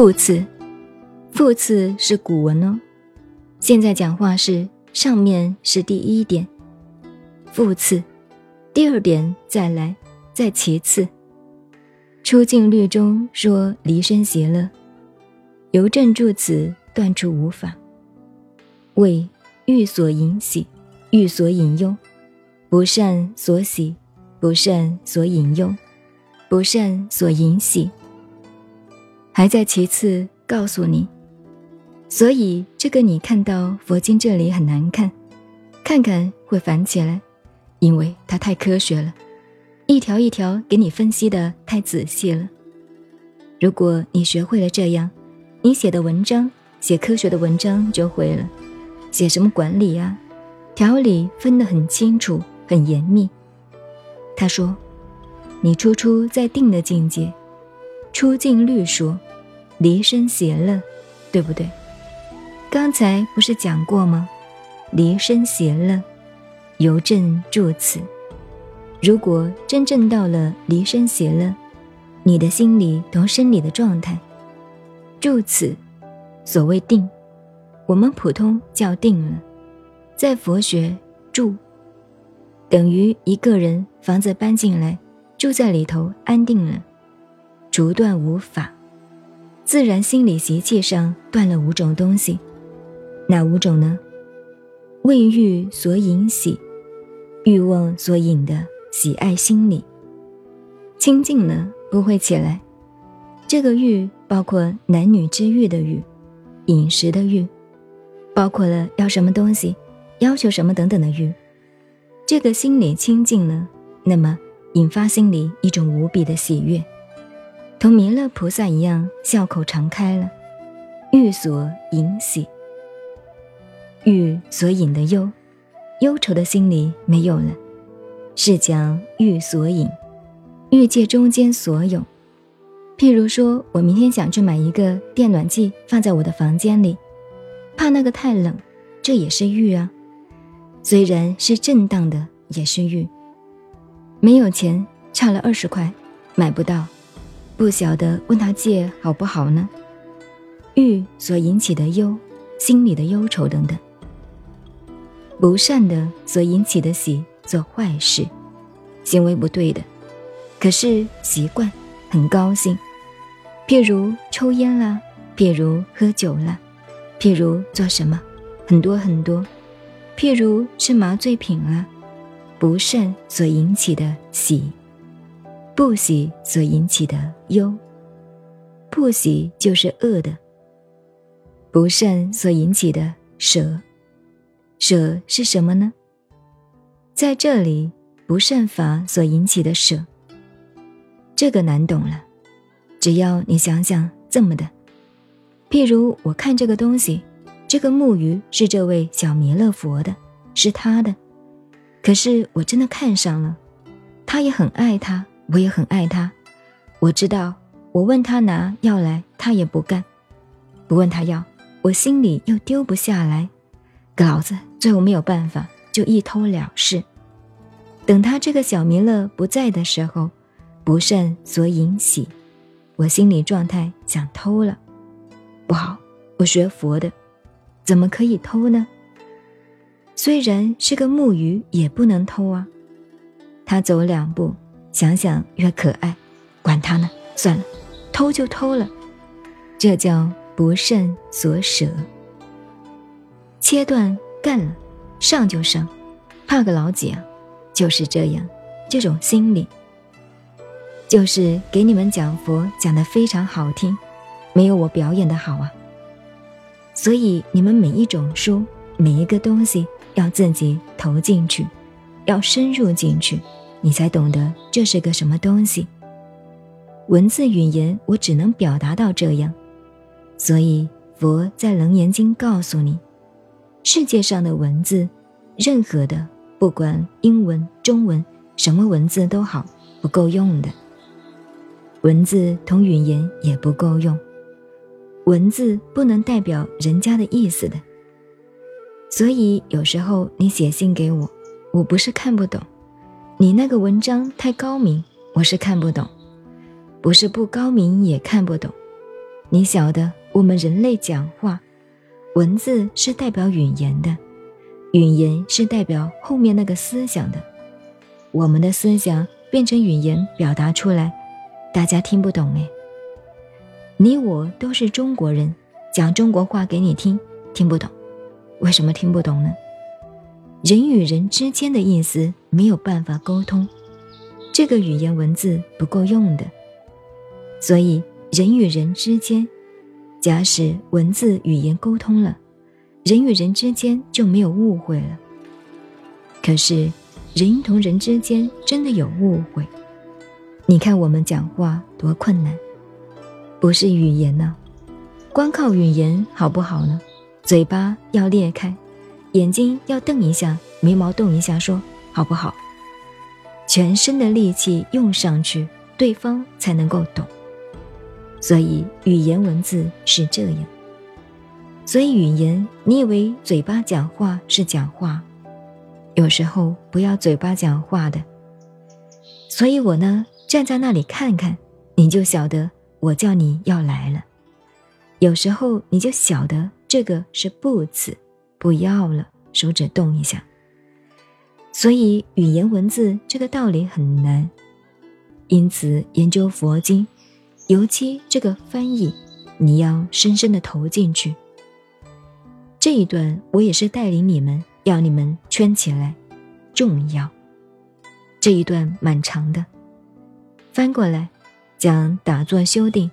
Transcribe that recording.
副次，副次是古文哦。现在讲话是上面是第一点，副次，第二点再来，再其次。出镜律中说离身邪乐，由正注此断出无法。为欲所引喜，欲所引忧，不善所喜，不善所引忧，不善所引喜。还在其次告诉你，所以这个你看到佛经这里很难看，看看会烦起来，因为它太科学了。一条一条给你分析的太仔细了。如果你学会了这样，你写的文章，写科学的文章就会了。写什么管理啊？条理分得很清楚，很严密。他说：“你初初在定的境界，出境律说，离身邪乐，对不对？刚才不是讲过吗？离身邪乐，由正住此。”如果真正到了离身邪乐，你的心理同生理的状态，住此，所谓定，我们普通叫定了，在佛学住，等于一个人房子搬进来，住在里头安定了，逐断无法，自然心理习气上断了五种东西，哪五种呢？为欲所引喜，欲望所引的。喜爱心理清净了，不会起来。这个欲包括男女之欲的欲，饮食的欲，包括了要什么东西，要求什么等等的欲。这个心理清净了，那么引发心里一种无比的喜悦，同弥勒菩萨一样，笑口常开了。欲所引喜，欲所引的忧，忧愁的心理没有了。是讲欲所引，欲界中间所有。譬如说，我明天想去买一个电暖气，放在我的房间里，怕那个太冷，这也是欲啊。虽然是正当的，也是欲。没有钱，差了二十块，买不到，不晓得问他借好不好呢？欲所引起的忧，心里的忧愁等等，不善的所引起的喜。做坏事，行为不对的，可是习惯很高兴。譬如抽烟啦，譬如喝酒啦，譬如做什么，很多很多。譬如吃麻醉品啦，不慎所引起的喜，不喜所引起的忧。不喜就是恶的，不慎所引起的舍，舍是什么呢？在这里，不善法所引起的舍，这个难懂了。只要你想想这么的，譬如我看这个东西，这个木鱼是这位小弥勒佛的，是他的。可是我真的看上了，他也很爱他，我也很爱他。我知道，我问他拿要来，他也不干；不问他要，我心里又丢不下来。老子最后没有办法，就一偷了事。等他这个小弥勒不在的时候，不慎所引起，我心理状态想偷了，不好，我学佛的，怎么可以偷呢？虽然是个木鱼，也不能偷啊。他走两步，想想越可爱，管他呢，算了，偷就偷了，这叫不慎所舍。切断干了，上就上，怕个老几啊？就是这样，这种心理，就是给你们讲佛讲的非常好听，没有我表演的好啊。所以你们每一种书，每一个东西要自己投进去，要深入进去，你才懂得这是个什么东西。文字语言我只能表达到这样，所以佛在《楞严经》告诉你，世界上的文字，任何的。不管英文、中文，什么文字都好，不够用的。文字同语言也不够用，文字不能代表人家的意思的。所以有时候你写信给我，我不是看不懂，你那个文章太高明，我是看不懂，不是不高明也看不懂。你晓得，我们人类讲话，文字是代表语言的，语言是代表后面那个思想的。我们的思想变成语言表达出来，大家听不懂哎。你我都是中国人，讲中国话给你听，听不懂。为什么听不懂呢？人与人之间的意思没有办法沟通，这个语言文字不够用的。所以人与人之间，假使文字语言沟通了，人与人之间就没有误会了。可是人同人之间真的有误会。你看我们讲话多困难。不是语言呢，光靠语言好不好呢？嘴巴要裂开，眼睛要瞪一下，眉毛动一下，说好不好？全身的力气用上去，对方才能够懂。所以语言文字是这样。所以语言，你以为嘴巴讲话是讲话，有时候不要嘴巴讲话的。所以我呢，站在那里看看，你就晓得。我叫你要来了，有时候你就晓得这个是不辞，不要了，手指动一下。所以语言文字这个道理很难，因此研究佛经，尤其这个翻译，你要深深的投进去。这一段我也是带领你们，要你们圈起来，重要。这一段蛮长的，翻过来。讲打坐修定，